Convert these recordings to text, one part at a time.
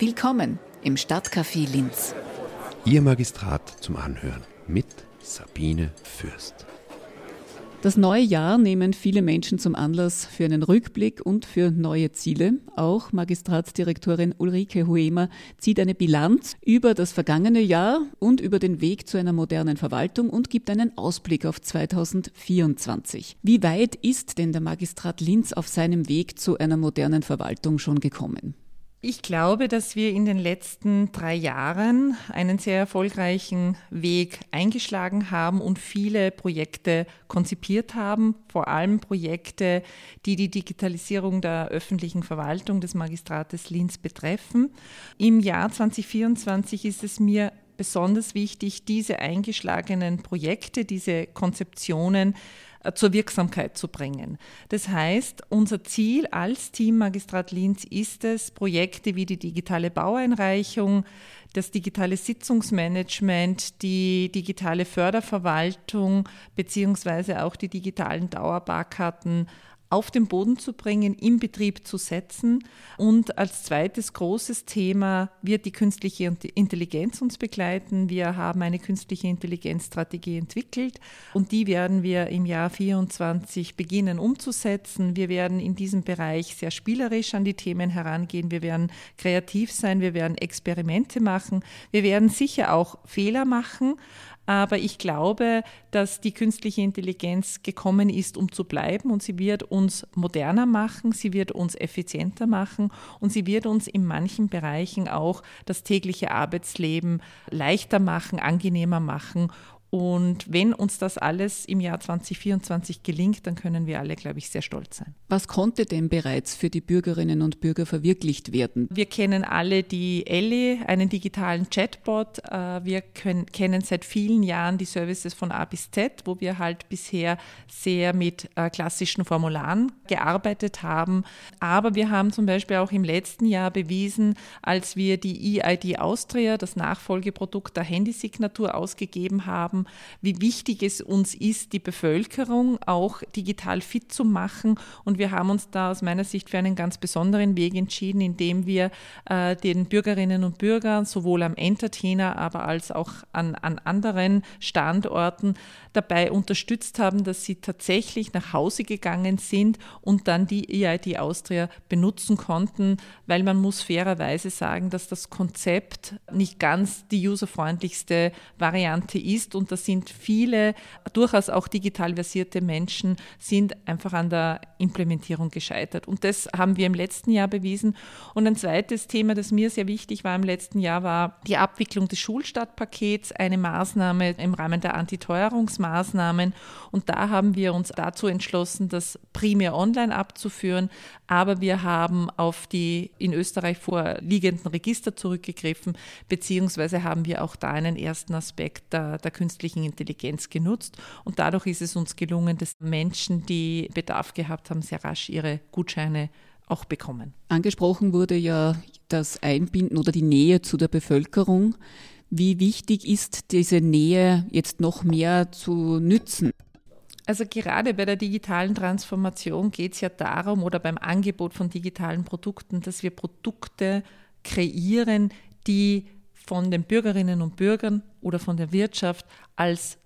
Willkommen im Stadtcafé Linz. Ihr Magistrat zum Anhören mit Sabine Fürst. Das neue Jahr nehmen viele Menschen zum Anlass für einen Rückblick und für neue Ziele. Auch Magistratsdirektorin Ulrike Huemer zieht eine Bilanz über das vergangene Jahr und über den Weg zu einer modernen Verwaltung und gibt einen Ausblick auf 2024. Wie weit ist denn der Magistrat Linz auf seinem Weg zu einer modernen Verwaltung schon gekommen? Ich glaube, dass wir in den letzten drei Jahren einen sehr erfolgreichen Weg eingeschlagen haben und viele Projekte konzipiert haben, vor allem Projekte, die die Digitalisierung der öffentlichen Verwaltung des Magistrates Linz betreffen. Im Jahr 2024 ist es mir besonders wichtig, diese eingeschlagenen Projekte, diese Konzeptionen zur Wirksamkeit zu bringen. Das heißt, unser Ziel als Team Magistrat Linz ist es, Projekte wie die digitale Baueinreichung, das digitale Sitzungsmanagement, die digitale Förderverwaltung beziehungsweise auch die digitalen Dauerbarkarten auf den Boden zu bringen, im Betrieb zu setzen. Und als zweites großes Thema wird die künstliche Intelligenz uns begleiten. Wir haben eine künstliche Intelligenzstrategie entwickelt und die werden wir im Jahr 2024 beginnen umzusetzen. Wir werden in diesem Bereich sehr spielerisch an die Themen herangehen. Wir werden kreativ sein. Wir werden Experimente machen. Wir werden sicher auch Fehler machen. Aber ich glaube, dass die künstliche Intelligenz gekommen ist, um zu bleiben und sie wird uns moderner machen, sie wird uns effizienter machen und sie wird uns in manchen Bereichen auch das tägliche Arbeitsleben leichter machen, angenehmer machen und wenn uns das alles im Jahr 2024 gelingt, dann können wir alle, glaube ich, sehr stolz sein. Was konnte denn bereits für die Bürgerinnen und Bürger verwirklicht werden? Wir kennen alle die Ellie, einen digitalen Chatbot. Äh, wir können, kennen seit vielen Jahren die Services von A bis Z, wo wir halt bisher sehr mit äh, klassischen Formularen gearbeitet haben. Aber wir haben zum Beispiel auch im letzten Jahr bewiesen, als wir die EID Austria, das Nachfolgeprodukt der Handysignatur, ausgegeben haben, haben, wie wichtig es uns ist, die Bevölkerung auch digital fit zu machen. Und wir haben uns da aus meiner Sicht für einen ganz besonderen Weg entschieden, indem wir äh, den Bürgerinnen und Bürgern sowohl am Entertainer, aber als auch an, an anderen Standorten dabei unterstützt haben, dass sie tatsächlich nach Hause gegangen sind und dann die EID Austria benutzen konnten, weil man muss fairerweise sagen, dass das Konzept nicht ganz die userfreundlichste Variante ist und da sind viele, durchaus auch digital versierte Menschen, sind einfach an der Implementierung gescheitert. Und das haben wir im letzten Jahr bewiesen. Und ein zweites Thema, das mir sehr wichtig war im letzten Jahr, war die Abwicklung des Schulstadtpakets, eine Maßnahme im Rahmen der Antiteuerungsmaßnahmen. Und da haben wir uns dazu entschlossen, das primär online abzuführen. Aber wir haben auf die in Österreich vorliegenden Register zurückgegriffen, beziehungsweise haben wir auch da einen ersten Aspekt der, der künstlichen künstlichen Intelligenz genutzt. Und dadurch ist es uns gelungen, dass Menschen, die Bedarf gehabt haben, sehr rasch ihre Gutscheine auch bekommen. Angesprochen wurde ja das Einbinden oder die Nähe zu der Bevölkerung. Wie wichtig ist diese Nähe jetzt noch mehr zu nützen? Also gerade bei der digitalen Transformation geht es ja darum oder beim Angebot von digitalen Produkten, dass wir Produkte kreieren, die von den Bürgerinnen und Bürgern oder von der Wirtschaft als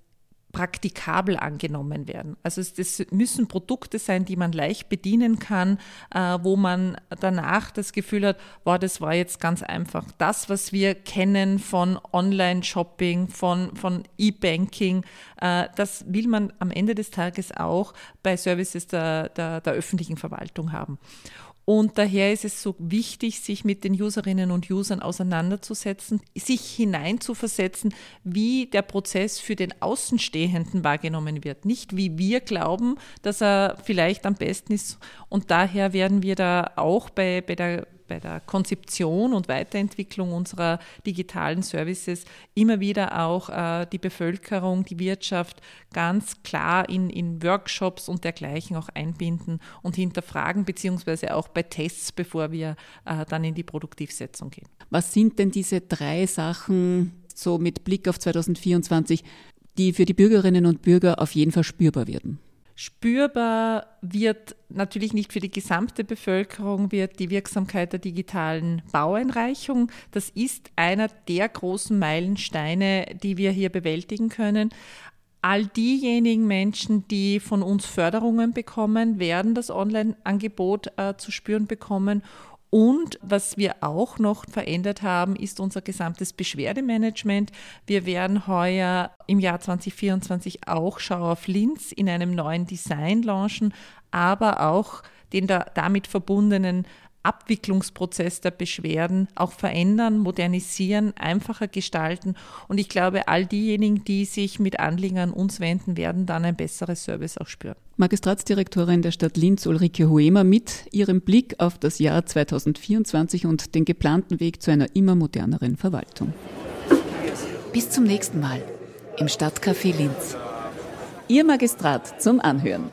praktikabel angenommen werden. Also das müssen Produkte sein, die man leicht bedienen kann, äh, wo man danach das Gefühl hat, wow, das war jetzt ganz einfach. Das, was wir kennen von Online-Shopping, von, von E-Banking, äh, das will man am Ende des Tages auch bei Services der, der, der öffentlichen Verwaltung haben. Und daher ist es so wichtig, sich mit den Userinnen und Usern auseinanderzusetzen, sich hineinzuversetzen, wie der Prozess für den Außenstehenden wahrgenommen wird. Nicht wie wir glauben, dass er vielleicht am besten ist. Und daher werden wir da auch bei, bei der bei der Konzeption und Weiterentwicklung unserer digitalen Services immer wieder auch äh, die Bevölkerung, die Wirtschaft ganz klar in, in Workshops und dergleichen auch einbinden und hinterfragen, beziehungsweise auch bei Tests, bevor wir äh, dann in die Produktivsetzung gehen. Was sind denn diese drei Sachen so mit Blick auf 2024, die für die Bürgerinnen und Bürger auf jeden Fall spürbar werden? Spürbar wird natürlich nicht für die gesamte Bevölkerung wird die Wirksamkeit der digitalen Baueinreichung. Das ist einer der großen Meilensteine, die wir hier bewältigen können. All diejenigen Menschen, die von uns Förderungen bekommen, werden das Online-Angebot äh, zu spüren bekommen und was wir auch noch verändert haben, ist unser gesamtes Beschwerdemanagement. Wir werden heuer im Jahr 2024 auch Schau auf Linz in einem neuen Design launchen, aber auch den da, damit verbundenen Abwicklungsprozess der Beschwerden auch verändern, modernisieren, einfacher gestalten. Und ich glaube, all diejenigen, die sich mit Anliegen an uns wenden, werden dann ein besseres Service auch spüren. Magistratsdirektorin der Stadt Linz Ulrike Hoemer mit ihrem Blick auf das Jahr 2024 und den geplanten Weg zu einer immer moderneren Verwaltung. Bis zum nächsten Mal im Stadtcafé Linz. Ihr Magistrat zum Anhören.